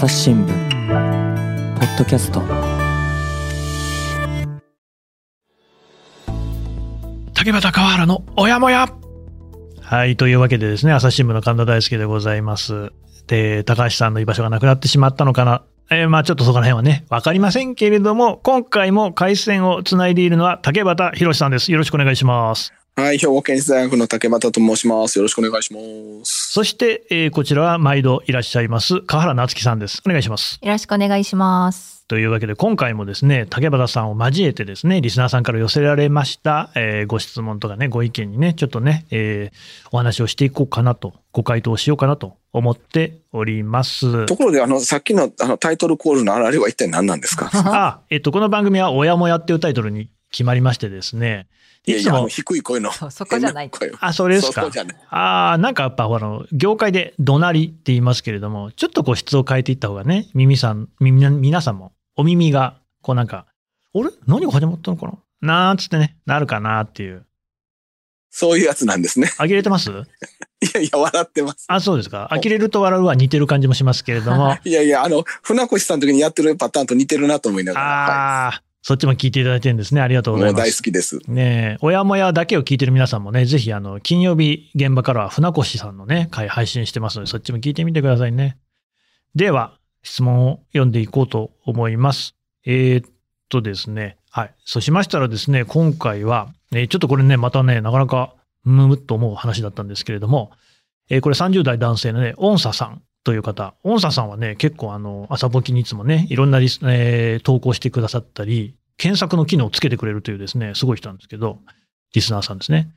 朝日新聞ポッドキャスト竹俣川原のおやもやはい、というわけでですね、朝日新聞の神田大輔でございます。で、高橋さんの居場所がなくなってしまったのかな。えーまあちょっとそこら辺はね、わかりませんけれども、今回も回線をつないでいるのは竹俣博さんです。よろしくお願いします。はい、兵庫県立大学の竹俣と申します。よろしくお願いします。そして、えーこちらは毎度いらっしゃいます、川原夏樹さんです。お願いします。よろしくお願いします。というわけで、今回もですね、竹俣さんを交えてですね、リスナーさんから寄せられました、えーご質問とかね、ご意見にね、ちょっとね、えーお話をしていこうかなと、ご回答しようかなと思っております。ところで、あの、さっきのあのタイトルコールのあれは一体何なんですか？あ、えっと、この番組は、おやもやっていうタイトルに決まりましてですね、いつも、低い声の。そこじゃないあ、それですか。ああ、なんかやっぱ、あの、業界で怒鳴りって言いますけれども、ちょっとこう質を変えていった方がね、耳さん、耳な皆さんも、お耳が、こうなんか、あれ？何が始まったのかな？なんつってね、なるかなっていう。そういうやつなんですね。呆れてます？いやいや、笑ってます。あ、そうですか。呆れると笑うは似てる感じもしますけれども、いやいや、あの、船越さんの時にやってるパターンと似てるなと思いながら。ああ、そっちも聞いていただいてるんですね。ありがとうはい。もう大好ございます。きです。ねえ、親もやだけを聞いてる皆さんもね、ぜひあの、金曜日現場からは船越さんのね、回配信してますので、そっちも聞いてみてくださいね。では、質問を読んでいこうと思います。えーっとですね、はい。そうしましたらですね、今回は、えーちょっとこれね、またね、なかなか、むむっと思う話だったんですけれども、えーこれ30代男性のね、音佐さんという方、音佐さんはね、結構あの、朝ぼきにいつもね、いろんなリス、えー投稿してくださったり、検索の機能をつけてくれるというですね、すごい人なんですけど、リスナーさんですね。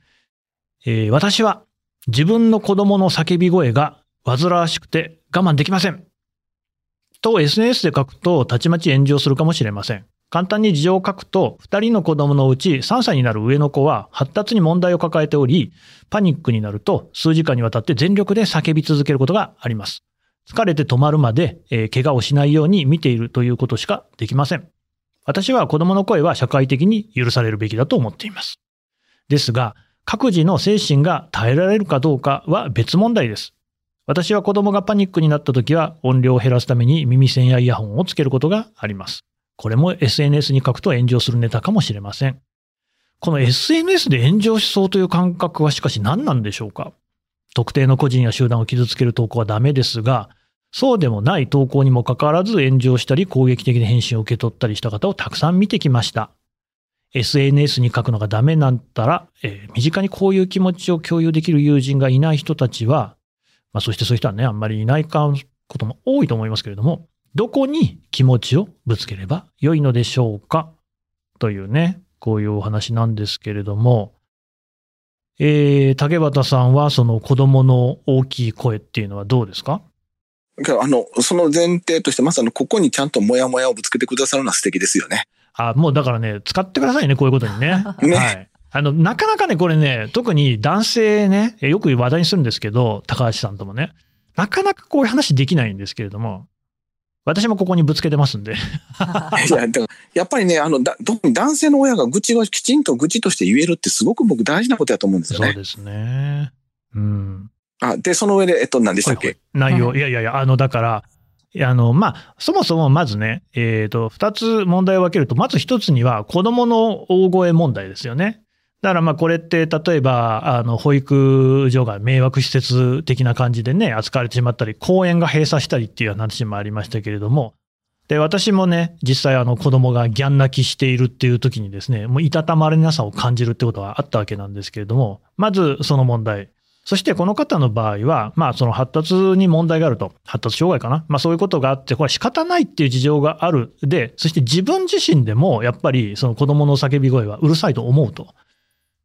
えー私は自分の子供の叫び声が煩わしくて我慢できません。と SNS で書くとたちまち炎上するかもしれません。簡単に事情を書くと、2人の子供のうち3歳になる上の子は発達に問題を抱えており、パニックになると数時間にわたって全力で叫び続けることがあります。疲れて止まるまで、えー怪我をしないように見ているということしかできません。私は子供の声は社会的に許されるべきだと思っています。ですが、各自の精神が耐えられるかどうかは別問題です。私は子供がパニックになった時は音量を減らすために耳栓やイヤホンをつけることがあります。これも SNS に書くと炎上するネタかもしれません。この SNS で炎上しそうという感覚はしかし何なんでしょうか？特定の個人や集団を傷つける投稿はダメですが、そうでもない投稿にもかかわらず炎上したり攻撃的な返信を受け取ったりした方をたくさん見てきました。SNS に書くのがダメなんだら、えー身近にこういう気持ちを共有できる友人がいない人たちは、まあそしてそういう人はね、あんまりいないかことも多いと思いますけれども、どこに気持ちをぶつければ良いのでしょうか？というね、こういうお話なんですけれども、えー、竹俣さんはその子供の大きい声っていうのはどうですか？あの、その前提として、まさにここにちゃんとモヤモヤをぶつけてくださるのは素敵ですよね。あ、もうだからね、使ってくださいね、こういうことにね。ねはい。あの、なかなかね、これね、特に男性ね、よく話題にするんですけど、高橋さんともね、なかなかこういう話できないんですけれども、私もここにぶつけてますんで。いや、だからやっぱりね、あの、だ特に男性の親が愚痴をきちんと愚痴として言えるってすごく僕大事なことだと思うんですよね。そうですね。うん。あ、で、その上で、えっと、何でしたっけ？内容、はいいやいやいや、あの、だから、あの、まあ、そもそもまずね、えっ、と、二つ問題を分けると、まず一つには子供の大声問題ですよね。だからまあこれって例えばあの保育所が迷惑施設的な感じでね扱われてしまったり公園が閉鎖したりっていう話もありましたけれどもで私もね実際あの子供がギャン泣きしているっていう時にですねもういたたまれなさを感じるってことはあったわけなんですけれどもまずその問題そしてこの方の場合は、まあその発達に問題があると、発達障害かな。まあそういうことがあって、これは仕方ないっていう事情がある。で、そして自分自身でもやっぱりその子供の叫び声はうるさいと思うと。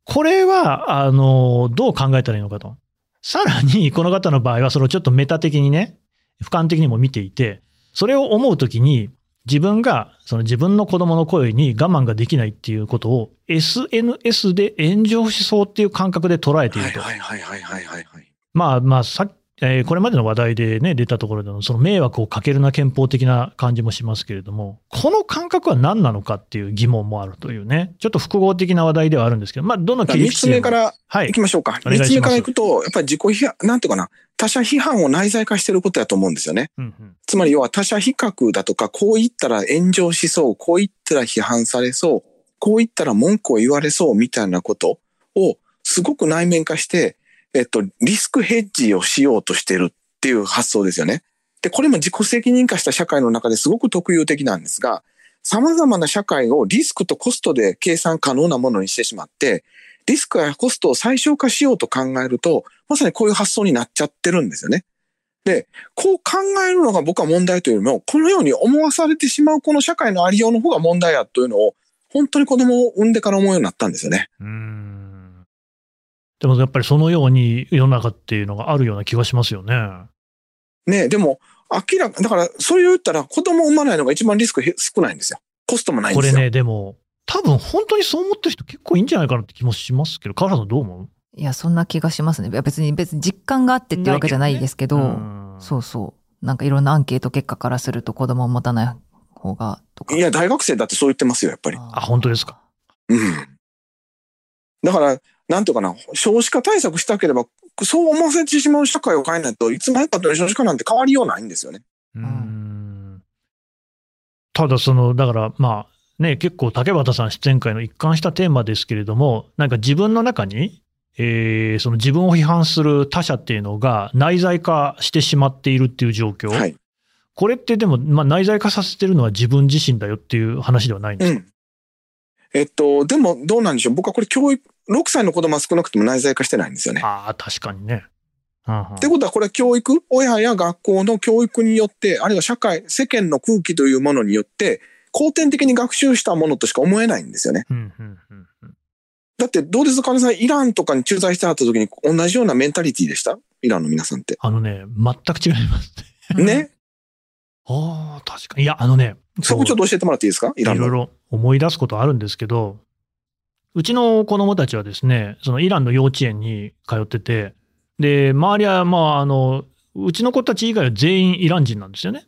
これは、あの、どう考えたらいいのかと。さらに、この方の場合は、それをちょっとメタ的にね、俯瞰的にも見ていて、それを思うときに、自分が、その自分の子供の声に我慢ができないっていうことを、SNS で炎上しそうっていう感覚で捉えていると。はいはいはいはいはいはいはい。まあまあ、さえーこれまでの話題でね、出たところでの、その迷惑をかけるな憲法的な感じもしますけれども、この感覚は何なのかっていう疑問もあるというね、ちょっと複合的な話題ではあるんですけど、まあ、どの切り3つ口でも目からはい行き。ましょうか。3お願いしますつ目から行くと、やっぱり自己批判、なんていうかな、他者批判を内在化してることだと思うんですよね。うんうんつまり要は他者比較だとか、こう言ったら炎上しそう、こう言ったら批判されそう、こう言ったら文句を言われそうみたいなことをすごく内面化して、えっと、リスクヘッジをしようとしてるっていう発想ですよね。で、これも自己責任化した社会の中ですごく特有的なんですが、様々な社会をリスクとコストで計算可能なものにしてしまって、リスクやコストを最小化しようと考えると、まさにこういう発想になっちゃってるんですよね。で、こう考えるのが僕は問題というよりも、このように思わされてしまうこの社会のありようの方が問題やというのを、本当に子供を産んでから思うようになったんですよね。うんでもやっぱりそのように世の中っていうのがあるような気がしますよね。ねでも、明らか、だから、それを言ったら子供を産まないのが一番リスクへ少ないんですよ。コストもないんですよ。これね、でも、多分本当にそう思ってる人結構いいんじゃないかなって気もしますけど、川原さんどう思う？いや、そんな気がしますね。いや別に、別に実感があってってわけじゃないですけど、うんそうそう。なんかいろんなアンケート結果からすると子供を持たない方が、とか。いや、大学生だってそう言ってますよ、やっぱり。あ本当ですか。うん。だから、なんとかな、少子化対策したければ、そう思わせてしまう社会を変えないといつまでたっても少子化なんて変わりようないんですよね。うーんただ、その、だから、まあ、ね、結構竹俣さん出演会の一貫したテーマですけれども、なんか自分の中に、えーその自分を批判する他者っていうのが内在化してしまっているっていう状況。はい。これってでも、まあ、内在化させてるのは自分自身だよっていう話ではないんですか、うん。えっと、でもどうなんでしょう。僕はこれ教育、6歳の子供は少なくとも内在化してないんですよね。ああ、確かにね。ってことはこれは教育、親や学校の教育によって、あるいは社会、世間の空気というものによって、後天的に学習したものとしか思えないんですよね。だってどうですか、金さん、イランとかに駐在してはった時に同じようなメンタリティでした？イランの皆さんって。あのね、全く違いますね。ね？ああ、確かに。いや、あのね、そこちょっと教えてもらっていいですか？イランの。いろいろ思い出すことあるんですけど、うちの子供たちはですね、そのイランの幼稚園に通ってて、で、周りは、まあ、あの、うちの子たち以外は全員イラン人なんですよね。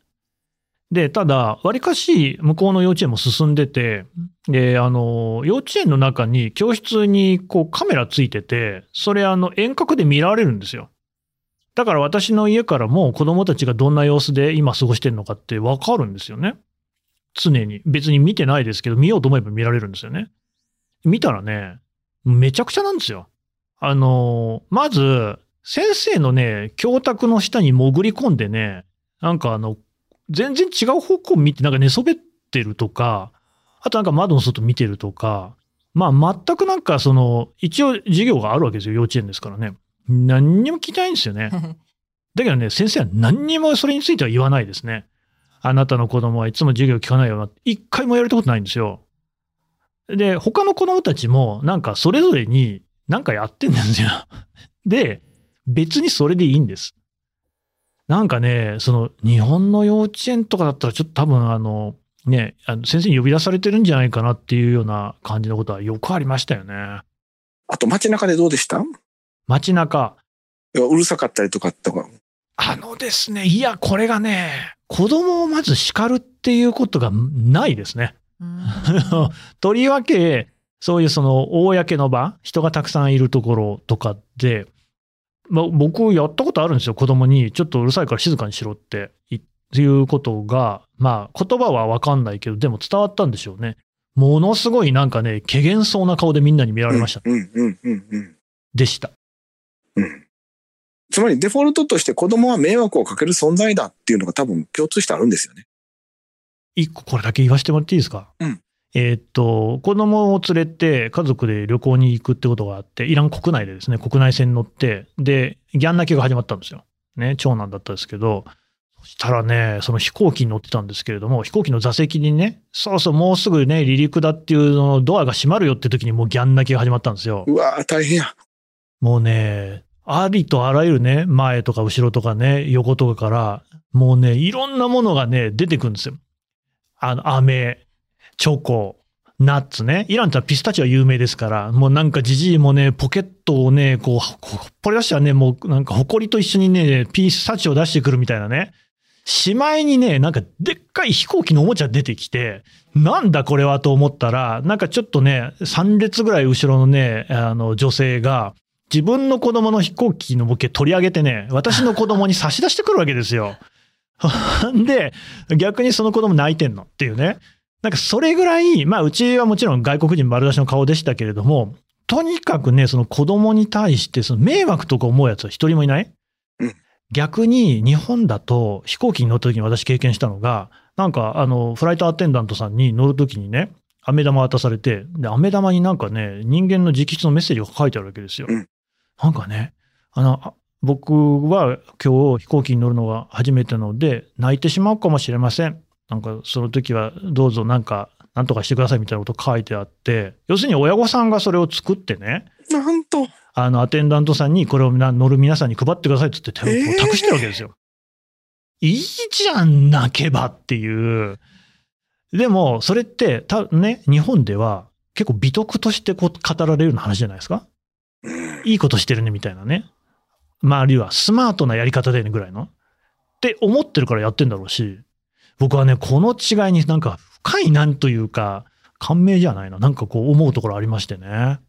で、ただ、わりかし向こうの幼稚園も進んでて、で、あの、幼稚園の中に教室にこうカメラついてて、それあの遠隔で見られるんですよ。だから私の家からも子供たちがどんな様子で今過ごしてるのかってわかるんですよね。常に。別に見てないですけど、見ようと思えば見られるんですよね。見たらね、めちゃくちゃなんですよ。あの、まず、先生のね、教卓の下に潜り込んでね、なんかあの、全然違う方向見て、なんか寝そべってるとか、あとなんか窓の外見てるとか、まあ全くなんかその、一応授業があるわけですよ、幼稚園ですからね。何にも聞いてないんですよね。だけどね、先生は何にもそれについては言わないですね。あなたの子供はいつも授業聞かないよな。一回もやれたことないんですよ。で、他の子供たちもなんかそれぞれになんかやってんですよ。で、別にそれでいいんです。なんかね、その日本の幼稚園とかだったらちょっと多分あの、ね、あの先生に呼び出されてるんじゃないかなっていうような感じのことはよくありましたよね。あと街中でどうでした？街中。うるさかったりとかとか。あのですね、いや、これがね、子供をまず叱るっていうことがないですね。うんとりわけ、そういうその、公の場、人がたくさんいるところとかで、まあ、僕やったことあるんですよ、子供に、ちょっとうるさいから静かにしろって言いうことが、まあ、言葉はわかんないけど、でも伝わったんでしょうね。ものすごいなんかね、怪げそうな顔でみんなに見られました。うんうんうんうん。でした。うん。つまりデフォルトとして子供は迷惑をかける存在だっていうのが多分共通してあるんですよね。一個これだけ言わせてもらっていいですか？うん。えーっと、子供を連れて家族で旅行に行くってことがあって、イラン国内でですね、国内線に乗って、で、ギャン泣きが始まったんですよ。ね、長男だったんですけど、そしたらね、その飛行機に乗ってたんですけれども、飛行機の座席にね、そうそう、もうすぐね、離陸だっていうのドアが閉まるよって時にもうギャン泣きが始まったんですよ。うわー大変や。もうね、ありとあらゆるね、前とか後ろとかね、横とかから、もうね、いろんなものがね、出てくるんですよ。あの、飴、チョコ、ナッツね。イランってピスタチオ有名ですから、もうなんかじじいもね、ポケットをね、こう、ほほっぽり出したらね、もうなんか埃と一緒にね、ピスタチオ出してくるみたいなね。しまいにね、なんかでっかい飛行機のおもちゃ出てきて、なんだこれはと思ったら、なんかちょっとね、3列ぐらい後ろのね、あの女性が、自分の子供の飛行機のボケ取り上げてね、私の子供に差し出してくるわけですよ。で、逆にその子供泣いてんのっていうね。なんかそれぐらい、まあうちはもちろん外国人丸出しの顔でしたけれども、とにかくね、その子供に対してその迷惑とか思うやつは一人もいない、うん逆に日本だと飛行機に乗った時に私経験したのが、なんかあのフライトアテンダントさんに乗る時にね、飴玉渡されて、で、飴玉になんかね、人間の直筆のメッセージが書いてあるわけですよ。うんなんかね、あの、あ僕は今日飛行機に乗るのが初めてなので、泣いてしまうかもしれません。なんかその時はどうぞなんか、なんとかしてくださいみたいなこと書いてあって、要するに親御さんがそれを作ってね、なんと。あの、アテンダントさんにこれをな乗る皆さんに配ってくださいって言って手をえー託してるわけですよ。いいじゃん、泣けばっていう。でも、それって、たね、日本では結構美徳としてこう語られるような話じゃないですか？うんいいことしてるねみたいなね。まあ、あるいはスマートなやり方だよねぐらいの。って思ってるからやってんだろうし、僕はね、この違いになんか深いなんというか、感銘じゃないな。なんかこう思うところありましてね。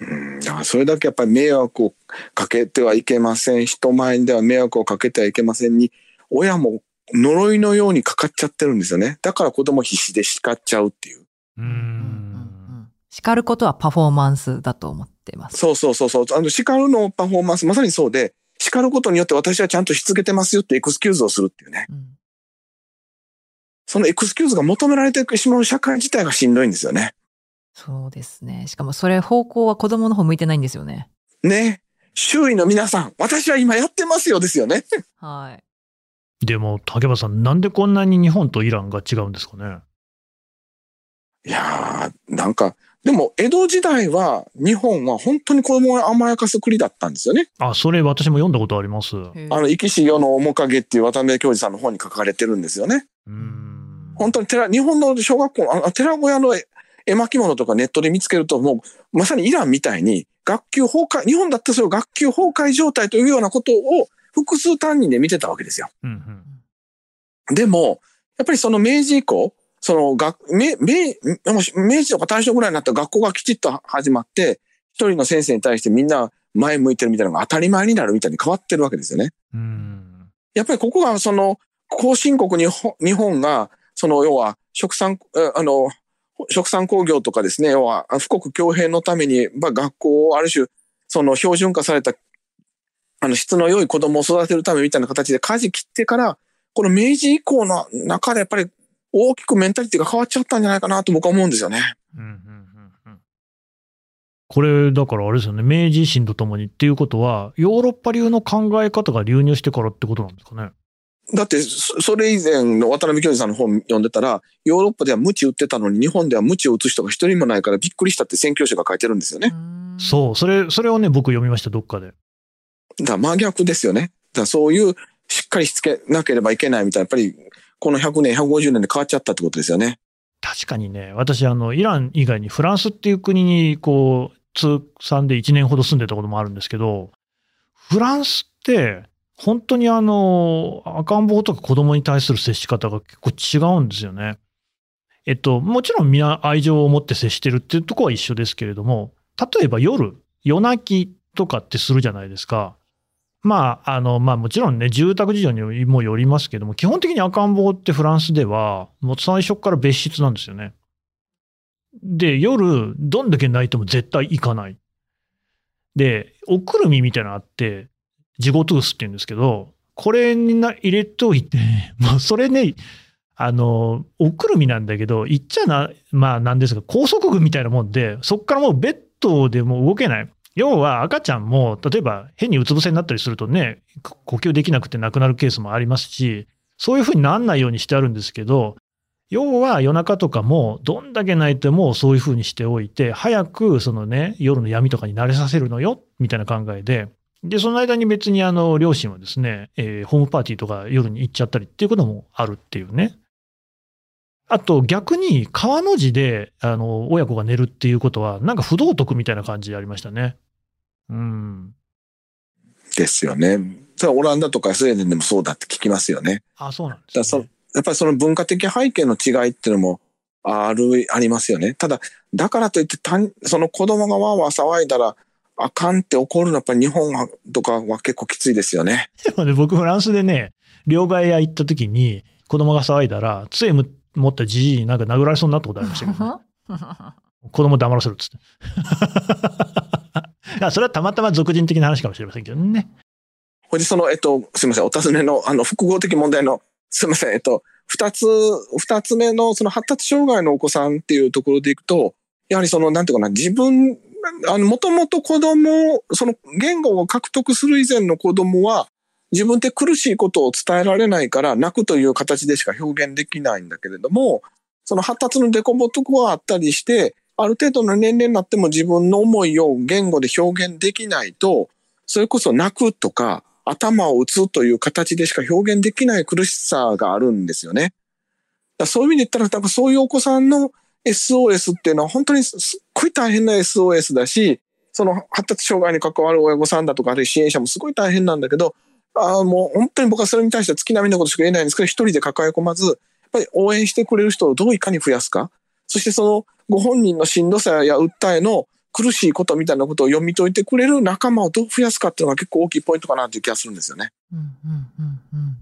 うん、だからそれだけやっぱり迷惑をかけてはいけません。人前では迷惑をかけてはいけませんに、親も呪いのようにかかっちゃってるんですよね。だから子供必死で叱っちゃうっていう。うん叱ることはパフォーマンスだと思ってます。そうそうそうそう。あの、叱るのパフォーマンス、まさにそうで、叱ることによって私はちゃんとしつけてますよってエクスキューズをするっていうね。うんそのエクスキューズが求められてしまう社会自体がしんどいんですよね。そうですね。しかもそれ方向は子供の方向いてないんですよね。ね。周囲の皆さん、私は今やってますよですよね。はい。でも、竹場さん、なんでこんなに日本とイランが違うんですかね？いやー、なんか、でも江戸時代は日本は本当に子供を甘やかす国だったんですよね。あ、それ私も読んだことあります。うあの、生きし世の面影っていう渡辺教授さんの本に書かれてるんですよね。ーん。本当に寺、日本の小学校、あの寺小屋の絵絵巻物とかネットで見つけると、もうまさにイランみたいに学級崩壊、日本だってそれを学級崩壊状態というようなことを複数担任で見てたわけですよ。うんうん。でも、やっぱりその明治以降、その学、明、明、もし明治とか大正ぐらいになったら学校がきちっと始まって、一人の先生に対してみんな前向いてるみたいなのが当たり前になるみたいに変わってるわけですよね。うん。やっぱりここがその後進国にほ日本がその要は食産えあの食産工業とかですね要は富国強兵のためにまあ学校をある種その標準化されたあの質の良い子供を育てるためみたいな形で舵切ってからこの明治以降の中でやっぱり大きくメンタリティが変わっちゃったんじゃないかなと僕は思うんですよね。うんうんうんうんこれ、だからあれですよね、明治維新とともにっていうことは、ヨーロッパ流の考え方が流入してからってことなんですかね。だってそそれ以前の渡辺教授さんの本読んでたらヨーロッパでは鞭打ってたのに日本では鞭を打つ人が一人もないからびっくりしたって宣教師が書いてるんですよね。うんそう、それ、それをね、僕読みました、どっかで。だ真逆ですよね。だそういうしっかりしつけなければいけないみたいな、やっぱりこの100年、150年で変わっちゃったってことですよね。確かにね、私、あの、イラン以外にフランスっていう国に、こう、通算で1年ほど住んでたこともあるんですけど、フランスって、本当にあの、赤ん坊とか子供に対する接し方が結構違うんですよね。えっと、もちろん皆愛情を持って接してるっていうとこは一緒ですけれども、例えば夜、夜泣きとかってするじゃないですか。まあ、あの、まあもちろんね、住宅事情にもよりますけども、基本的に赤ん坊ってフランスでは、もう最初から別室なんですよね。で、夜、どんだけ泣いても絶対行かない。で、おくるみみたいなのあって、ジゴトゥースって言うんですけど、これにな入れておいて、もうそれね、あの、おくるみなんだけど、言っちゃな、まあなんですが、高速具みたいなもんで、そっからもうベッドでも動けない。要は赤ちゃんも、例えば変にうつ伏せになったりするとね、呼吸できなくて亡くなるケースもありますし、そういうふうにならないようにしてあるんですけど、要は夜中とかも、どんだけ泣いてもそういうふうにしておいて、早くそのね、夜の闇とかに慣れさせるのよ、みたいな考えで、で、その間に別にあの、両親はですね、えーホームパーティーとか夜に行っちゃったりっていうこともあるっていうね。あと逆に川の字であの親子が寝るっていうことは、なんか不道徳みたいな感じでありましたね。うん。ですよね。それはオランダとかスウェーデンでもそうだって聞きますよね。あ、そうなんですね。やっぱりその文化的背景の違いっていうのもある、ありますよね。ただ、だからといって単、その子供がわーわー騒いだら、あかんって怒るのはやっぱり日本はとかは結構きついですよね。でもね、僕フランスでね、両替屋行った時に子供が騒いだら、杖む持ったじじいになんか殴られそうになったことありましたけど、ね、子供黙らせるっつって。あそれはたまたま俗人的な話かもしれませんけどね。ほいで、その、えっと、すみません、お尋ねの、あの、複合的問題の、すみません、えっと、二つ、二つ目の、その発達障害のお子さんっていうところでいくと、やはりその、なんていうかな、自分、あの、もともと子供、その言語を獲得する以前の子供は、自分で苦しいことを伝えられないから、泣くという形でしか表現できないんだけれども、その発達のデコボトはあったりして、ある程度の年齢になっても自分の思いを言語で表現できないと、それこそ泣くとか、頭を打つという形でしか表現できない苦しさがあるんですよね。だそういう意味で言ったら、多分そういうお子さんの SOS っていうのは本当にすっごい大変な SOS だし、その発達障害に関わる親御さんだとか、あるいは支援者もすごい大変なんだけど、ああ、もう本当に僕はそれに対しては月並みのことしか言えないんですけど、一人で抱え込まず、やっぱり応援してくれる人をどういかに増やすか。そしてそのご本人のしんどさや訴えの苦しいことみたいなことを読み解いてくれる仲間をどう増やすかっていうのが結構大きいポイントかなという気がするんですよね。うんうんうんうん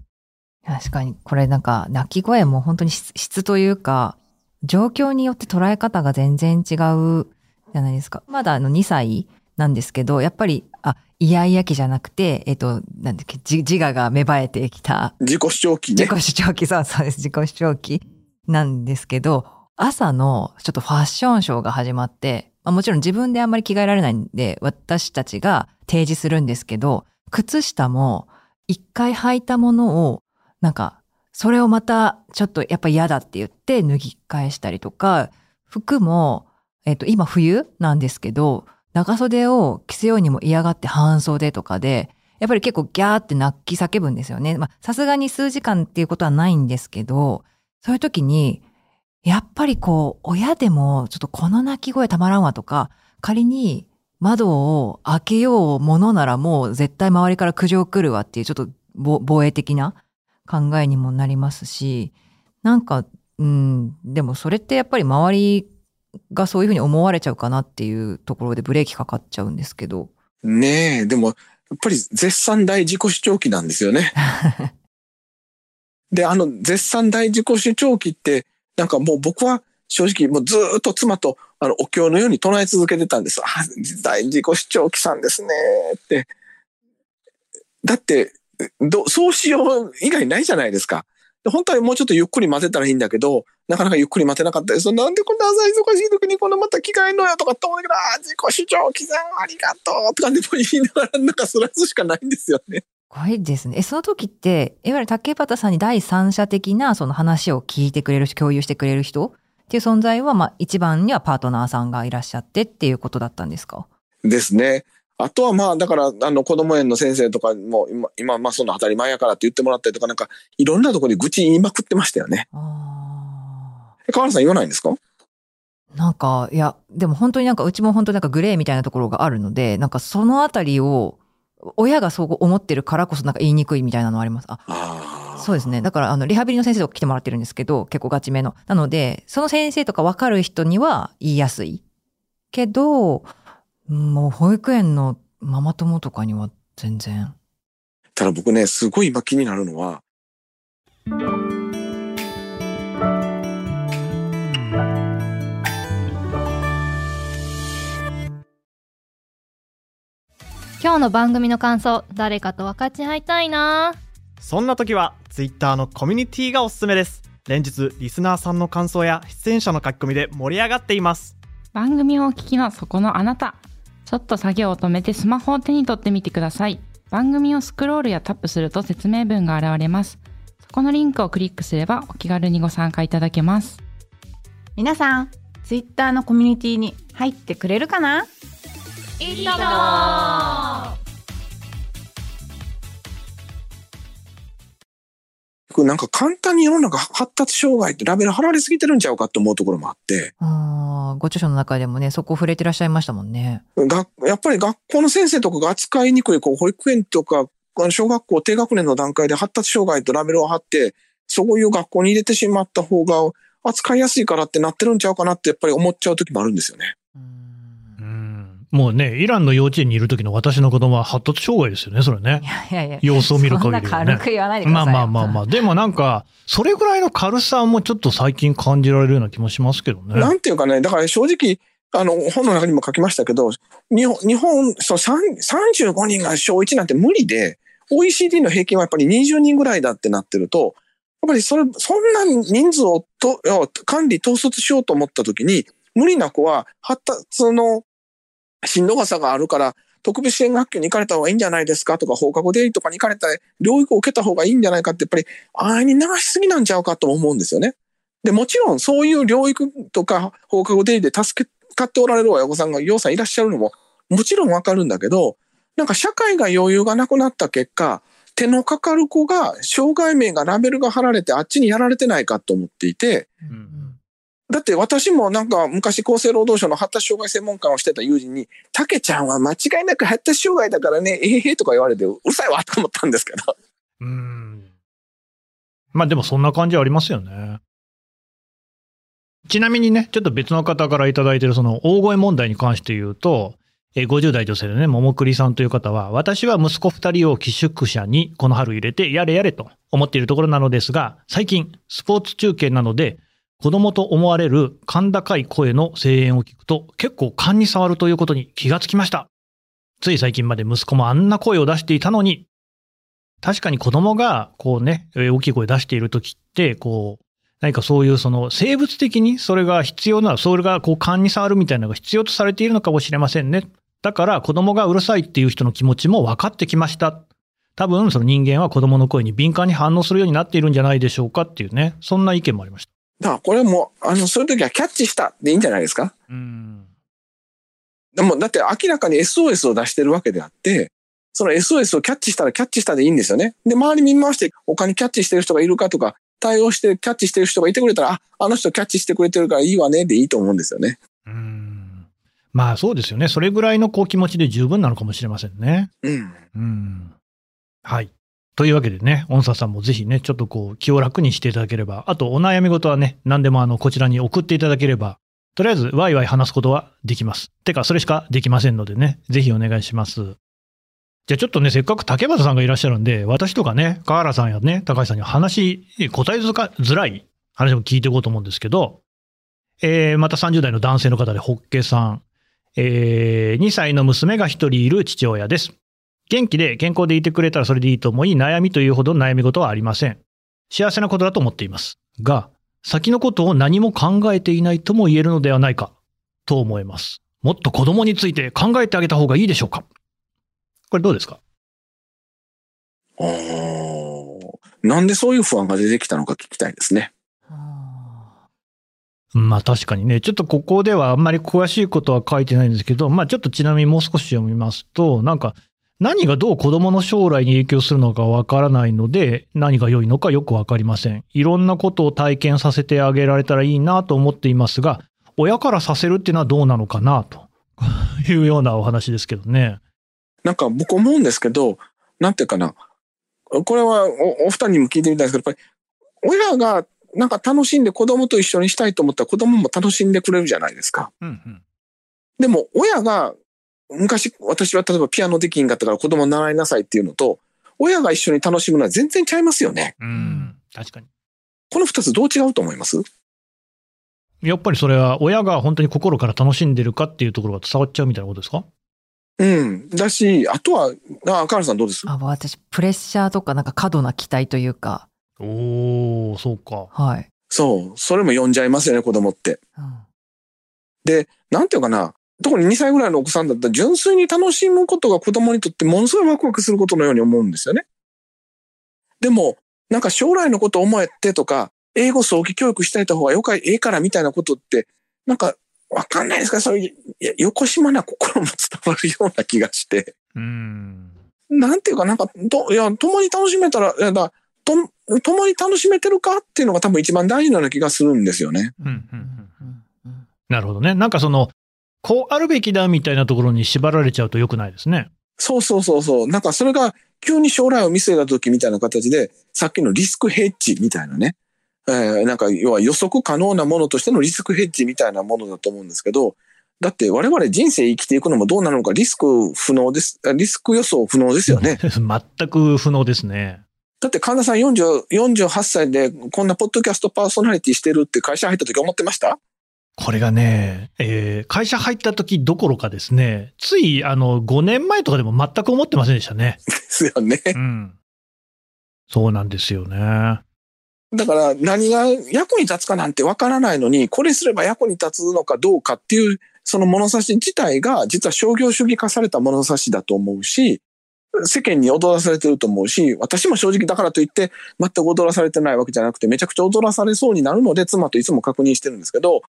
確かに、これなんか、泣き声も本当に質質というか、状況によって捉え方が全然違うじゃないですか。まだあの2歳なんですけど、やっぱり、あ、イヤイヤ期じゃなくて、えっと、なんだっけ、自自我が芽生えてきた自己主張期ね自。己主張期、そうそうです。自己主張期なんですけど、朝のちょっとファッションショーが始まって、まあ、もちろん自分であんまり着替えられないんで、私たちが提示するんですけど、靴下も一回履いたものを、なんか、それをまたちょっとやっぱ嫌だって言って脱ぎ返したりとか、服も、えっ、と、今冬なんですけど、長袖を着せようにも嫌がって半袖とかで、やっぱり結構ギャーって泣き叫ぶんですよね。まあ、さすがに数時間っていうことはないんですけど、そういう時に、やっぱりこう、親でもちょっとこの泣き声たまらんわとか、仮に窓を開けようものならもう絶対周りから苦情来るわっていうちょっとぼ防衛的な考えにもなりますし、なんか、うん、でもそれってやっぱり周りがそういうふうに思われちゃうかなっていうところでブレーキかかっちゃうんですけど。ねえ、でも、やっぱり絶賛大自己主張期なんですよね。で、あの、絶賛大自己主張期って、なんかもう僕は正直もうずっと妻とあのお経のように唱え続けてたんです。あ、大自己主張期さんですねって。だって、どそうしよう以外ないじゃないですか。本当はもうちょっとゆっくり待てたらいいんだけど、なかなかゆっくり待てなかったです。なんでこんな朝忙しい時にこのまた着替えんのよとかって思うんだけど、あー自己主張期さんありがとうとかでも言いながらなんかそらすしかないんですよね。すごいですね。え、その時って、いわゆる竹端さんに第三者的なその話を聞いてくれる人、共有してくれる人っていう存在は、まあ一番にはパートナーさんがいらっしゃってっていうことだったんですか？ですね。あとはまあ、だから、あの、子供園の先生とかも、今、今まあ、その当たり前やからって言ってもらったりとか、なんか、いろんなところで愚痴言いまくってましたよね。河原さん言わないんですか？ーなんか、いや、でも本当になんかうちも本当になんかグレーみたいなところがあるので、なんかそのあたりを、親がそう思ってるからこそなんか言いにくいみたいなのはあります。あ。そうですね。だから、あの、リハビリの先生とか来てもらってるんですけど、結構ガチめの。なので、その先生とか分かる人には言いやすい。けど、もう保育園のママ友とかには全然。ただ僕ね、すごい今気になるのは、今日の番組の感想誰かと分かち合いたいな。そんな時は Twitter のコミュニティがおすすめです。連日リスナーさんの感想や出演者の書き込みで盛り上がっています。番組をお聞きのそこのあなたちょっと作業を止めてスマホを手に取ってみてください。番組をスクロールやタップすると説明文が現れます。そこのリンクをクリックすればお気軽にご参加いただけます。皆さん、ツイッターのコミュニティに入ってくれるかな？いいともくなんか簡単に世の中発達障害ってラベル貼られすぎてるんちゃうかって思うところもあって、あーご著書の中でもね、そこ触れてらっしゃいましたもんね。がやっぱり学校の先生とかが扱いにくい、こう、保育園とか、小学校低学年の段階で発達障害とラベルを貼って、そういう学校に入れてしまった方が扱いやすいからってなってるんちゃうかなってやっぱり思っちゃう時もあるんですよね。うん。もうね、イランの幼稚園にいる時の私の子供は発達障害ですよね、それねい。やいやいや。様子を見る限りはね。そんな軽く言わないでくだまあさい。まあまあまあ。でもなんか、それぐらいの軽さもちょっと最近感じられるような気もしますけどね。なんていうかね、だから正直、あの、本の中にも書きましたけど、日本、日本、そう、さん35人が小1なんて無理で、OECD の平均はやっぱり20人ぐらいだってなってると、やっぱりそれ、そんな人数をと管理統率しようと思ったときに、無理な子は発達のしんどさがあるから、特別支援学級に行かれた方がいいんじゃないですか？とか、放課後デイとかに行かれたら、療育を受けた方がいいんじゃないかって、やっぱり、安易に流しすぎなんちゃうかと思うんですよね。で、もちろんそういう療育とか放課後デイで助け、買っておられる親御さんが、ようさんいらっしゃるのも、もちろんわかるんだけど、なんか社会が余裕がなくなった結果、手のかかる子が、障害名がラベルが貼られてあっちにやられてないかと思っていて、うんだって私もなんか昔厚生労働省の発達障害専門官をしてた友人に、たけちゃんは間違いなく発達障害だからね、えへへとか言われて、うるさいわと思ったんですけど。うん。まあでもそんな感じありますよね。ちなみにね、ちょっと別の方からいただいてるその大声問題に関して言うと、え50代女性でね、桃栗さんという方は、私は息子2人を寄宿舎にこの春入れて、やれやれと思っているところなのですが、最近、スポーツ中継なので、子供と思われる甲高い声の声援を聞くと、結構勘に触るということに気がつきました。つい最近まで息子もあんな声を出していたのに、確かに子供が、こうね、大きい声出している時って、こう、何かそういうその生物的にそれが必要な、それがこう勘に触るみたいなのが必要とされているのかもしれませんね。だから子供がうるさいっていう人の気持ちも分かってきました。多分その人間は子供の声に敏感に反応するようになっているんじゃないでしょうかっていうね、そんな意見もありました。だからこれも、あの、そういう時はキャッチしたでいいんじゃないですか？うん。でも、だって明らかに SOS を出してるわけであって、その SOS をキャッチしたらキャッチしたでいいんですよね。で、周り見回して他にキャッチしてる人がいるかとか、対応してキャッチしてる人がいてくれたら、あ、あの人キャッチしてくれてるからいいわねでいいと思うんですよね。うん。まあそうですよね。それぐらいのこう気持ちで十分なのかもしれませんね。うん。うん。はい。というわけでね、音佐さんもぜひね、ちょっとこう、気を楽にしていただければ、あとお悩み事はね、何でもあの、こちらに送っていただければ、とりあえず、ワイワイ話すことはできます。てか、それしかできませんのでね、ぜひお願いします。じゃあちょっとね、せっかく竹俣さんがいらっしゃるんで、私とかね、河原さんやね、高橋さんに話、答えづかづらい話も聞いていこうと思うんですけど、えー、また30代の男性の方で、ホッケさん。えー、2歳の娘が1人いる父親です。元気で健康でいてくれたらそれでいいと思い、悩みというほど悩み事はありません。幸せなことだと思っています。が、先のことを何も考えていないとも言えるのではないか、と思います。もっと子供について考えてあげた方がいいでしょうかこれどうですか？おーなんでそういう不安が出てきたのか聞きたいですね。あまあ確かにね、ちょっとここではあんまり詳しいことは書いてないんですけど、まあちょっとちなみにもう少し読みますと、なんか何がどう子供の将来に影響するのかわからないので、何が良いのかよくわかりません。いろんなことを体験させてあげられたらいいなと思っていますが、親からさせるっていうのはどうなのかなと いうようなお話ですけどね。なんか僕思うんですけど、なんていうかな。これはおお二人にも聞いてみたいんですけど、やっぱり親がなんか楽しんで子供と一緒にしたいと思ったら子供も楽しんでくれるじゃないですか。うんうん。でも親が昔私は例えばピアノできんかったから子供習いなさいっていうのと、親が一緒に楽しむのは全然ちゃいますよね。うん。確かに。この二つどう違うと思います？やっぱりそれは親が本当に心から楽しんでるかっていうところが伝わっちゃうみたいなことですか？うん。だし、あとは、あ、カールさんどうです？あ私、プレッシャーとかなんか過度な期待というか、おー、そうか。はい。そう。それも読んじゃいますよね、子供って。うんで、なんていうかな。特に2歳ぐらいのお子さんだったら純粋に楽しむことが子供にとってものすごいワクワクすることのように思うんですよね。でも、なんか将来のことを思えてとか、英語早期教育したい方がよかい、ええからみたいなことって、なんかわかんないですか？そういう、いや横島な心も伝わるような気がして。うん。なんていうか、なんか、と、いや、共に楽しめたら、いやだ、と、共に楽しめてるかっていうのが多分一番大事なような気がするんですよね。うんうんうんなるほどね。なんかその、こうあるべきだみたいなところに縛られちゃうと良くないですね。そうそうそうそう。なんかそれが急に将来を見据えた時みたいな形で、さっきのリスクヘッジみたいなね。えーなんか要は予測可能なものとしてのリスクヘッジみたいなものだと思うんですけど、だって我々人生生きていくのもどうなるのかリスク不能です。あリスク予想不能ですよね。全く不能ですね。だって神田さん40 48歳でこんなポッドキャストパーソナリティしてるって会社入った時思ってました？これがね、えー会社入った時どころかですね、ついあの5年前とかでも全く思ってませんでしたね。ですよね。うん。そうなんですよね。だから何が役に立つかなんてわからないのに、これすれば役に立つのかどうかっていう、その物差し自体が実は商業主義化された物差しだと思うし、世間に踊らされてると思うし、私も正直だからといって全く踊らされてないわけじゃなくて、めちゃくちゃ踊らされそうになるので、妻といつも確認してるんですけど、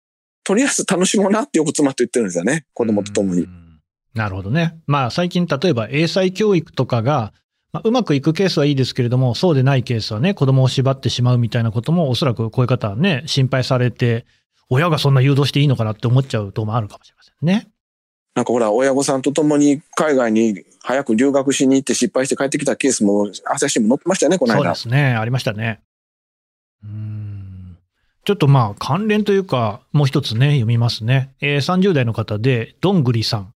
とりあえず楽しもうなってよく妻と言ってるんですよね。子供と共にう。んなるほどね。まあ最近例えば英才教育とかが、まあ、うまくいくケースはいいですけれども、そうでないケースはね、子供を縛ってしまうみたいなことも、おそらくこういう方はね、心配されて、親がそんな誘導していいのかなって思っちゃうとこもあるかもしれませんね。なんかほら、親御さんと共に海外に早く留学しに行って失敗して帰ってきたケースも朝日新聞載ってましたよね、このそう間。ですね。ありましたね。ちょっとまあ関連というか、もう一つね、読みますね。えー30代の方で、どんぐりさん。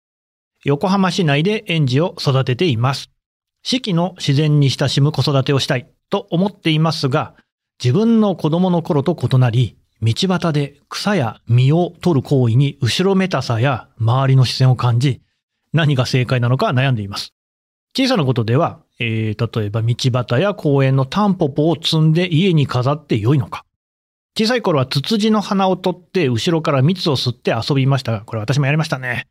横浜市内で園児を育てています。四季の自然に親しむ子育てをしたいと思っていますが、自分の子供の頃と異なり、道端で草や実を取る行為に後ろめたさや周りの視線を感じ、何が正解なのか悩んでいます。小さなことでは、えー例えば道端や公園のタンポポを摘んで家に飾って良いのか。小さい頃はツツジの花を取って後ろから蜜を吸って遊びましたが、これ私もやりましたね。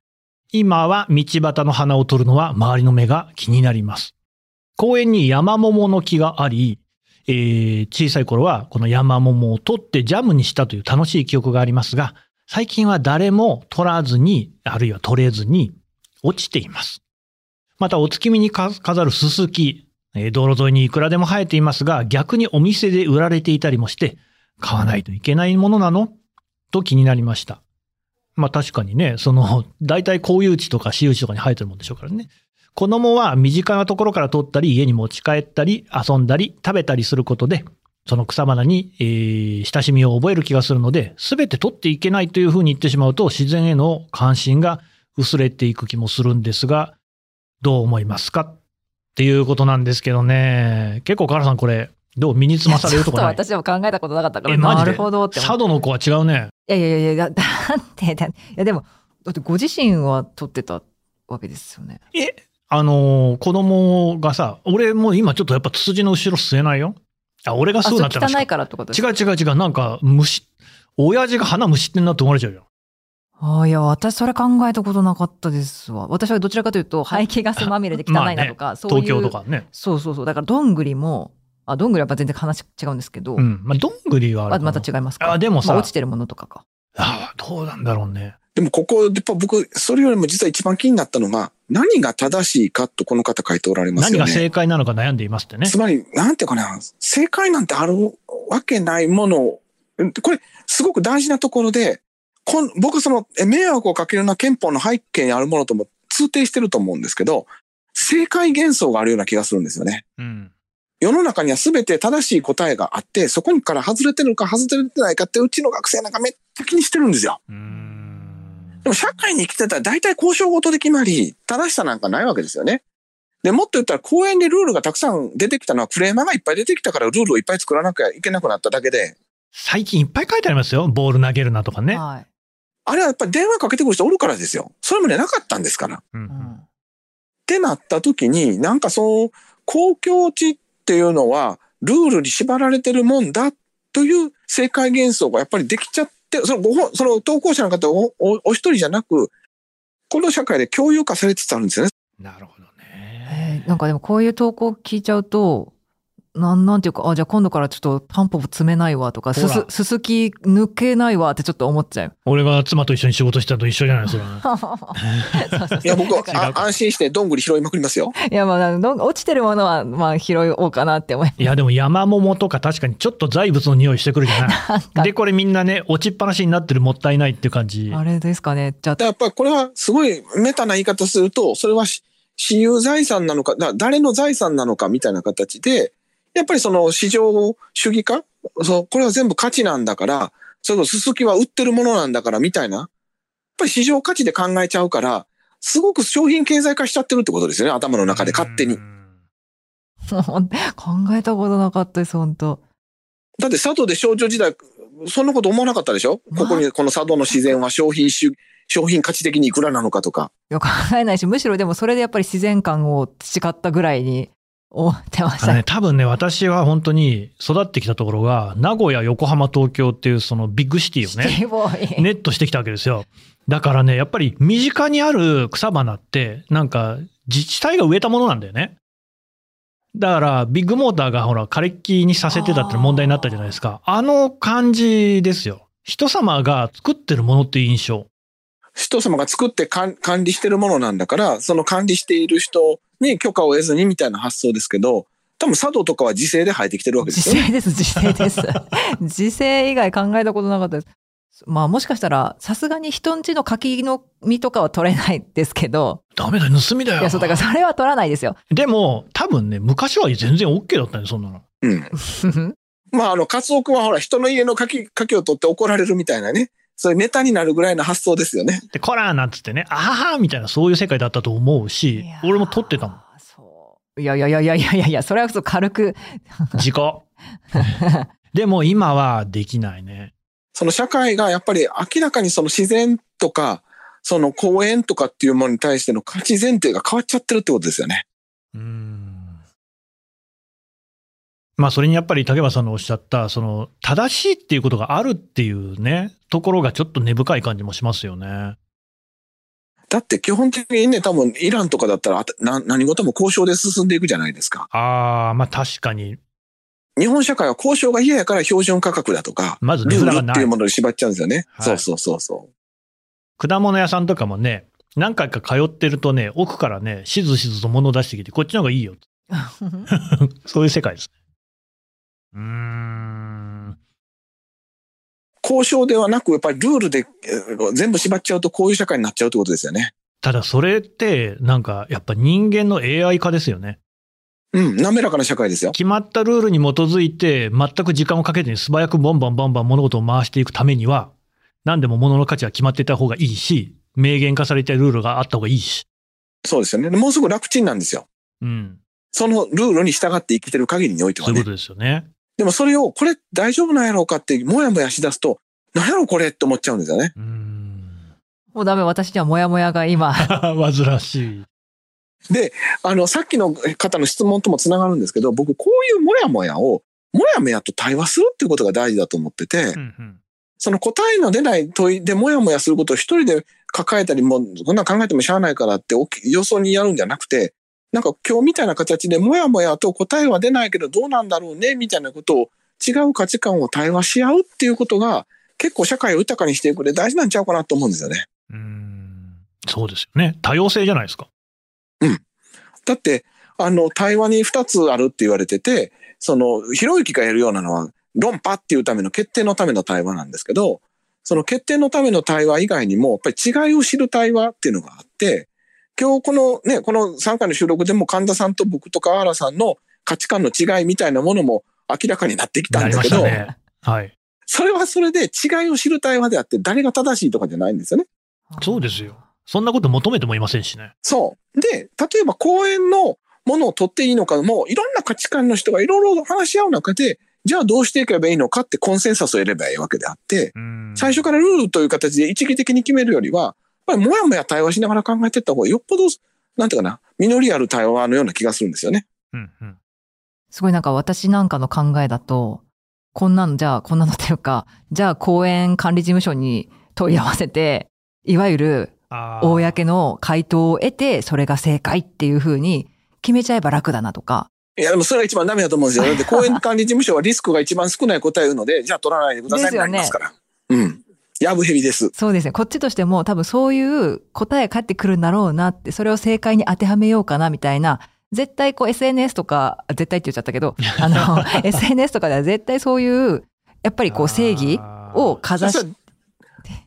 今は道端の花を取るのは周りの目が気になります。公園に山桃の木があり、えー小さい頃はこの山桃を取ってジャムにしたという楽しい記憶がありますが、最近は誰も取らずに、あるいは取れずに落ちています。またお月見に飾るススキ、道路沿いにいくらでも生えていますが、逆にお店で売られていたりもして、買わないといけないものなの？と気になりました。まあ確かにね、その、大体公有地とか私有地とかに生えてるもんでしょうからね。子供は身近なところから取ったり、家に持ち帰ったり、遊んだり、食べたりすることで、その草花に、えー親しみを覚える気がするので、すべて取っていけないというふうに言ってしまうと、自然への関心が薄れていく気もするんですが、どう思いますか？っていうことなんですけどね。結構、カラさんこれ、どう身につまされるとこない？ちょっと私も考えたことなかったから、なるほどって。佐渡の子は違うね。いやいやいや、だ だって、だいやでも、だってご自身は取ってたわけですよね。え、あのー子供がさ、俺もう今ちょっとやっぱツツジの後ろ吸えないよ。あ、俺がそうなって話か汚いからってことです違う違う違う。なんか、虫、親父が花むしってんなって思われちゃうよ。ああ、いや、私それ考えたことなかったですわ。私はどちらかというと、排気ガスまみれで汚いなとか、そういう。東京とかね。そうそうそう。だから、どんぐりも、あ、どんぐりはやっぱ全然話違うんですけど、うん。まあ、どんぐりはあるまた違いますか？あでもさまあ落ちてるものとかか。あどうなんだろうね。でもここ、やっぱ僕、それよりも実は一番気になったのが、何が正しいかとこの方書いておられますよね。何が正解なのか悩んでいますってね。つまり、なんていうかな、正解なんてあるわけないものこれ、すごく大事なところで、こん僕その、え迷惑をかけるような憲法の背景にあるものとも通底してると思うんですけど、正解幻想があるような気がするんですよね。うん。世の中には全て正しい答えがあって、そこから外れてるか外れてないかって、うちの学生なんかめっちゃ気にしてるんですよ。うーんでも社会に生きてたら大体交渉ごとで決まり、正しさなんかないわけですよね。で、もっと言ったら公園でルールがたくさん出てきたのはクレーマーがいっぱい出てきたからルールをいっぱい作らなきゃいけなくなっただけで、最近いっぱい書いてありますよ。ボール投げるなとかね。はい。あれはやっぱり電話かけてくる人おるからですよ。それまでなかったんですから。っうんうんてなった時に、なんかその公共地っていうのはルールに縛られてるもんだという正解幻想がやっぱりできちゃって、そのご本、その投稿者の方おおお一人じゃなく、この社会で共有化されつつあるんですよね。なるほどね。えーなんかでもこういう投稿聞いちゃうと、なん、なんていうか、あ、じゃあ今度からちょっとタンポポ詰めないわとか、すす、すすき抜けないわってちょっと思っちゃう。俺が妻と一緒に仕事したのと一緒じゃないそれは。そうそういや、僕は安心してどんぐり拾いまくりますよ。いや、まあ、どん落ちてるものは、まあ、拾おうかなって思いいや、でも山桃とか確かにちょっと財物の匂いしてくるじゃない。で、これみんなね、落ちっぱなしになってるもったいないっていう感じ。あれですかね。じゃあ、でやっぱりこれはすごいメタな言い方すると、それはし私有財産なのか、だ誰の財産なのかみたいな形で、やっぱりその市場主義化？そう、これは全部価値なんだから、それこそすすきは売ってるものなんだからみたいな。やっぱり市場価値で考えちゃうから、すごく商品経済化しちゃってるってことですよね、頭の中で勝手にう。ん 考えたことなかったです、本当だって佐渡で少女時代、そんなこと思わなかったでしょ？ここに、この佐渡の自然は商品主、商品価値的にいくらなのかとか。いや、考えないし、むしろでもそれでやっぱり自然感を培ったぐらいに思ってましたね、。多分ね、私は本当に育ってきたところが、名古屋、横浜、東京っていうそのビッグシティをね。ネットしてきたわけですよ。だからね、やっぱり身近にある草花って、なんか自治体が植えたものなんだよね。だから、ビッグモーターがほら、枯れ木にさせてたって問題になったじゃないですか。あの感じですよ。人様が作ってるものっていう印象。人様が作って管管理してるものなんだから、その管理している人に許可を得ずにみたいな発想ですけど、多分佐渡とかは自生で生えてきてるわけですよね。自生です、自生です。自生以外考えたことなかったです。まあもしかしたら、さすがに人んちの柿の実とかは取れないですけど、ダメだよ、盗みだよ。いや、そう、だからそれは取らないですよ。でも、多分ね、昔は全然 OK だったんよ、そんなの。うん。まあ、あの、カツオ君はほら、人の家の柿、柿を取って怒られるみたいなね。そういうネタになるぐらいの発想ですよね。で、コラーなんつってね、あははみたいな、そういう世界だったと思うし俺も撮ってたもん。そう。いやいやいやいやいやいやいや、それはそう軽く。事故。でも今はできないね。その社会がやっぱり明らかにその自然とか、その公園とかっていうものに対しての価値前提が変わっちゃってるってことですよね。うん。まあ、それにやっぱり竹山さんのおっしゃった、その、正しいっていうことがあるっていうね、ところがちょっと根深い感じもしますよね。だって基本的にね、多分イランとかだったらあたな何事も交渉で進んでいくじゃないですか。ああ、まあ確かに。日本社会は交渉が嫌やから標準価格だとか、まずルー値札がないルっていうもので縛っちゃうんですよね。はいそうそうそうそう。果物屋さんとかもね、何回か通ってるとね、奥からね、しずしずと物を出してきて、こっちの方がいいよ。そういう世界ですね。うーん。交渉ではなく、やっぱりルールでえー全部縛っちゃうとこういう社会になっちゃうってことですよね。ただそれって、なんか、やっぱ人間の AI 化ですよね。うん、滑らかな社会ですよ。決まったルールに基づいて、全く時間をかけずに素早くボンバンバンバン物事を回していくためには、何でも物の価値は決まっていた方がいいし、明言化されたルールがあった方がいいし。そうですよね。でもうすぐ楽ちんなんですよ。うん。そのルールに従って生きてる限りにおいてはねそういうこ。とですよね。でもそれを、これ大丈夫なんやろうかって、もやもやしだすと、なんやろこれって思っちゃうんですよね。うーん。もうダメ、私にはモヤモヤが今。煩わしい。あの、さっきの方の質問ともつながるんですけど、僕、こういうもやもやを、もやもやと対話するっていうことが大事だと思ってて、うんうんその答えの出ない問いでもやもやすることを一人で抱えたり、もう、こんなん考えてもしゃあないからっておきよそにやるんじゃなくて、なんか今日みたいな形でもやもやと答えは出ないけどどうなんだろうね、みたいなことを違う価値観を対話し合うっていうことが結構社会を豊かにしていくで大事なんちゃうかなと思うんですよね。うーん。そうですよね。多様性じゃないですか。だって、あの、対話に二つあるって言われてて、その、ひろゆきがやるようなのは、論破っていうための決定のための対話なんですけど、その決定のための対話以外にも、やっぱり違いを知る対話っていうのがあって、今日このね、この3回の収録でも神田さんと僕と川原さんの価値観の違いみたいなものも明らかになってきたなんだけど、ね。はい。それはそれで違いを知る対話であって、誰が正しいとかじゃないんですよね。そうですよ。そんなこと求めてもいませんしね。そう。で、例えば公園のものを取っていいのかも、いろんな価値観の人がいろいろ話し合う中で、じゃあどうしていけばいいのかってコンセンサスを得ればいいわけであって、最初からルールという形で一義的に決めるよりは、ぱりもやもや対話しながら考えていった方がよっぽど、なんていうかな、実りある対話のような気がするんですよね。うんうん。すごいなんか私なんかの考えだと、こんなの、じゃあ、こんなのというか、じゃあ公園管理事務所に問い合わせて、いわゆる公の回答を得て、それが正解っていうふうに決めちゃえば楽だなとか、いや、でもそれが一番ダメだと思うんですよ。だって公園管理事務所はリスクが一番少ない答えを言うので、じゃあ取らないでくださいになりますから。うん。やぶへびです。そうですね。こっちとしても多分そういう答えが返ってくるんだろうなって、それを正解に当てはめようかなみたいな、絶対こう SNS とか、あ絶対って言っちゃったけど、あの、SNS とかでは絶対そういう、やっぱりこう正義をかざし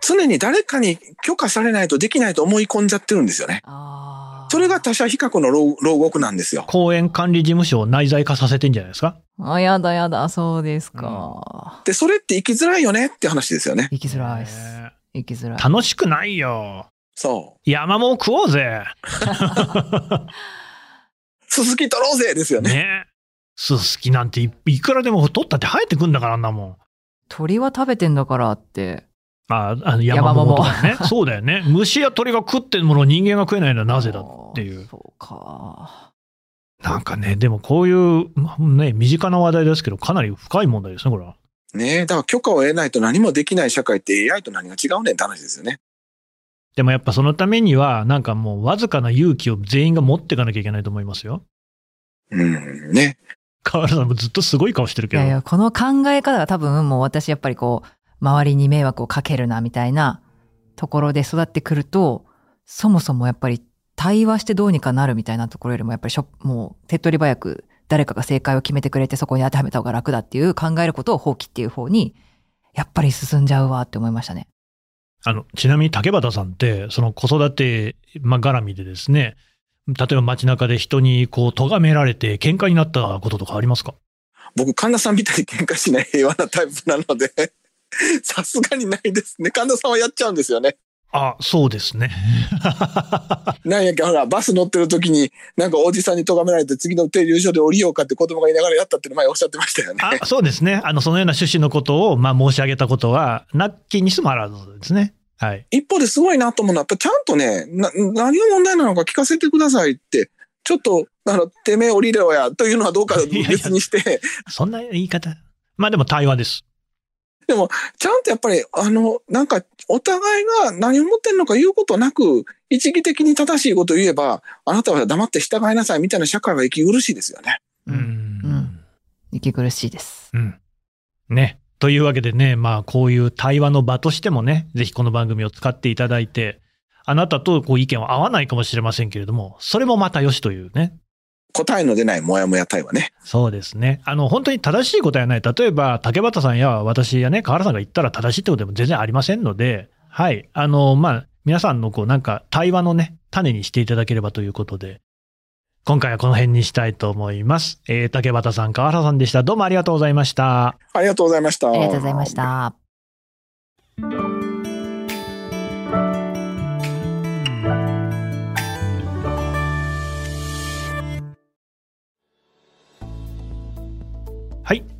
常に誰かに許可されないとできないと思い込んじゃってるんですよね。あーそれが他者比較の牢牢獄なんですよ。公園管理事務所を内在化させてんじゃないですか？あ、やだやだ、そうですか。で、それって生きづらいよねって話ですよね。生きづらいです。ね生きづらい。楽しくないよ。そ山も食おうぜ。う。すすき取ろうぜですよね。ね。すすきなんていいくらでも取ったって生えてくんだからあんなもん。鳥は食べてんだからって。ああの山桃とかね。そうだよね。虫や鳥が食ってるものを人間が食えないのはなぜだっていう。そうか。なんかね、でもこういう、まね、身近な話題ですけど、かなり深い問題ですね、これは。ねえ、だから許可を得ないと何もできない社会って AI と何が違うねんって話ですよね。でもやっぱそのためには、なんかもうわずかな勇気を全員が持っていかなきゃいけないと思いますよ。うん、ね。河原さんもずっとすごい顔してるけど。いやいや、この考え方が多分もう私やっぱりこう、周りに迷惑をかけるなみたいなところで育ってくると、そもそもやっぱり対話してどうにかなるみたいなところよりもやっぱりしょもう手っ取り早く誰かが正解を決めてくれてそこに当てはめた方が楽だっていう考えることを放棄っていう方に、やっぱり進んじゃうわって思いましたね。あの、ちなみに竹俣さんって、その子育て、まあ、絡みでですね、例えば街中で人にこう、咎められて喧嘩になったこととかありますか？僕、神田さんみたいに喧嘩しない平和なタイプなので、さすがにないですね。神田さんはやっちゃうんですよね。あ、そうですね。なんやっけ、ほら、バス乗ってる時に、なんかおじさんに咎められて、次の停留所で降りようかって子供がいながらやったって前おっしゃってましたよね。あそうですね。あの、そのような趣旨のことを、まあ、申し上げたことは、なきにしもあらずですね。はい。一方ですごいなと思うのは、やっぱちゃんとね、な何が問題なのか聞かせてくださいって、ちょっと、あの、てめえ降りろや、というのはどうか別にして、そんな言い方。まあでも対話です。ちゃんとやっぱり、あの、なんか、お互いが何を思ってんのか言うことなく、一義的に正しいことを言えば、あなたは黙って従いなさいみたいな社会は息苦しいですよね。ううんん。息苦しいです。うん。ね。というわけでね、まあ、こういう対話の場としてもね、ぜひこの番組を使っていただいて、あなたとこう意見は合わないかもしれませんけれども、それもまたよしというね。答えの出ないモヤモヤ対話ね。そうですね。あの、本当に正しい答えはない。例えば、竹俣さんや私やね、河原さんが言ったら正しいってことでも全然ありませんので、はい。あの、まあ、皆さんのこう、なんか対話のね、種にしていただければということで、今回はこの辺にしたいと思います。えー、竹俣さん、河原さんでした。どうもありがとうございました。ありがとうございました。ありがとうございました。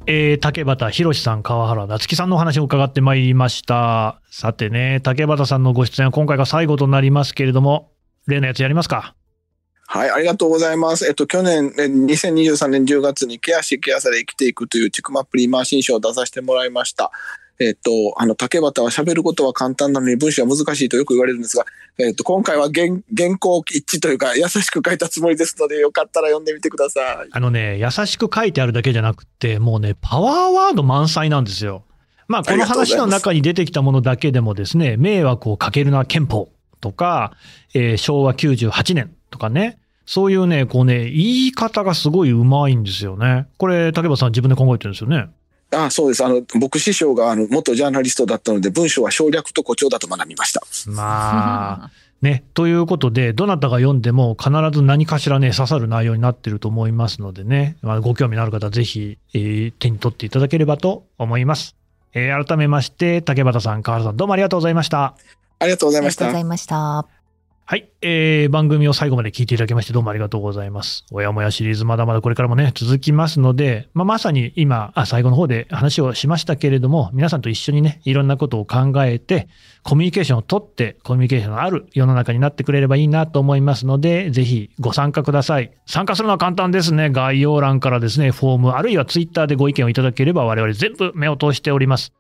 えー、竹畑宏さん、川原夏樹さんのお話を伺ってまいりました。さてね、竹畑さんのご出演は今回が最後となりますけれども、例のやつやりますか？はい、ありがとうございます。えっと、去年、え2023年10月にケアしケアされ生きていくというちくまプリーマー新書を出させてもらいました。えっと、あの、竹俣は喋ることは簡単なのに文章は難しいとよく言われるんですが、えっと、今回は原原稿一致というか優しく書いたつもりですので、よかったら読んでみてください。あのね、優しく書いてあるだけじゃなくて、もうね、パワーワード満載なんですよ。まあ、この話の中に出てきたものだけでもですね、迷惑をかけるな憲法とか、えー昭和98年とかね、そういうね、こうね、言い方がすごいうまいんですよね。これ、竹俣さん自分で考えてるんですよね。あそうです。あの、僕師匠があの元ジャーナリストだったので、文章は省略と誇張だと学びました。まあ、ね、ということで、どなたが読んでも必ず何かしらね、刺さる内容になってると思いますのでね、まあ、ご興味のある方はぜひ、えー手に取っていただければと思います。えー改めまして、竹俣さん、河原さん、どうもありがとうございました。ありがとうございましたありがとうござ。いました。はい、えー番組を最後まで聞いていただきましてどうもありがとうございます。親もやシリーズまだまだこれからもね、続きますので、まあ、まさに今、あ、最後の方で話をしましたけれども、皆さんと一緒にね、いろんなことを考えて、コミュニケーションをとって、コミュニケーションのある世の中になってくれればいいなと思いますので、ぜひご参加ください。参加するのは簡単ですね。概要欄からですね、フォーム、あるいはツイッターでご意見をいただければ我々全部目を通しております。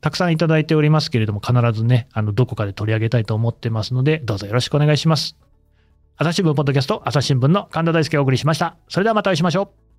たくさんいただいておりますけれども、必ずね、あの、どこかで取り上げたいと思ってますので、どうぞよろしくお願いします。朝日新聞ポッドキャスト、朝日新聞の神田大輔がお送りしました。それではまたお会いしましょう。